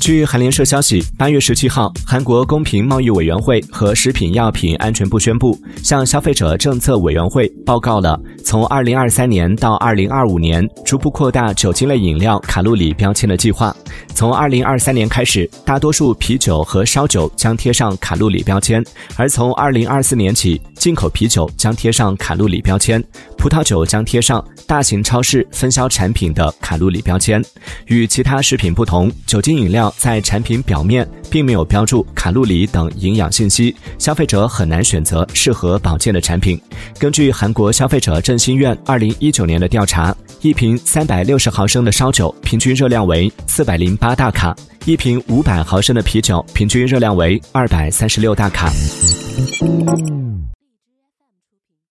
据韩联社消息，八月十七号，韩国公平贸易委员会和食品药品安全部宣布，向消费者政策委员会报告了从二零二三年到二零二五年逐步扩大酒精类饮料卡路里标签的计划。从二零二三年开始，大多数啤酒和烧酒将贴上卡路里标签，而从二零二四年起，进口啤酒将贴上卡路里标签，葡萄酒将贴上大型超市分销产品的卡路里标签。与其他食品不同，酒精饮料。在产品表面并没有标注卡路里等营养信息，消费者很难选择适合保健的产品。根据韩国消费者振兴院二零一九年的调查，一瓶三百六十毫升的烧酒平均热量为四百零八大卡，一瓶五百毫升的啤酒平均热量为二百三十六大卡。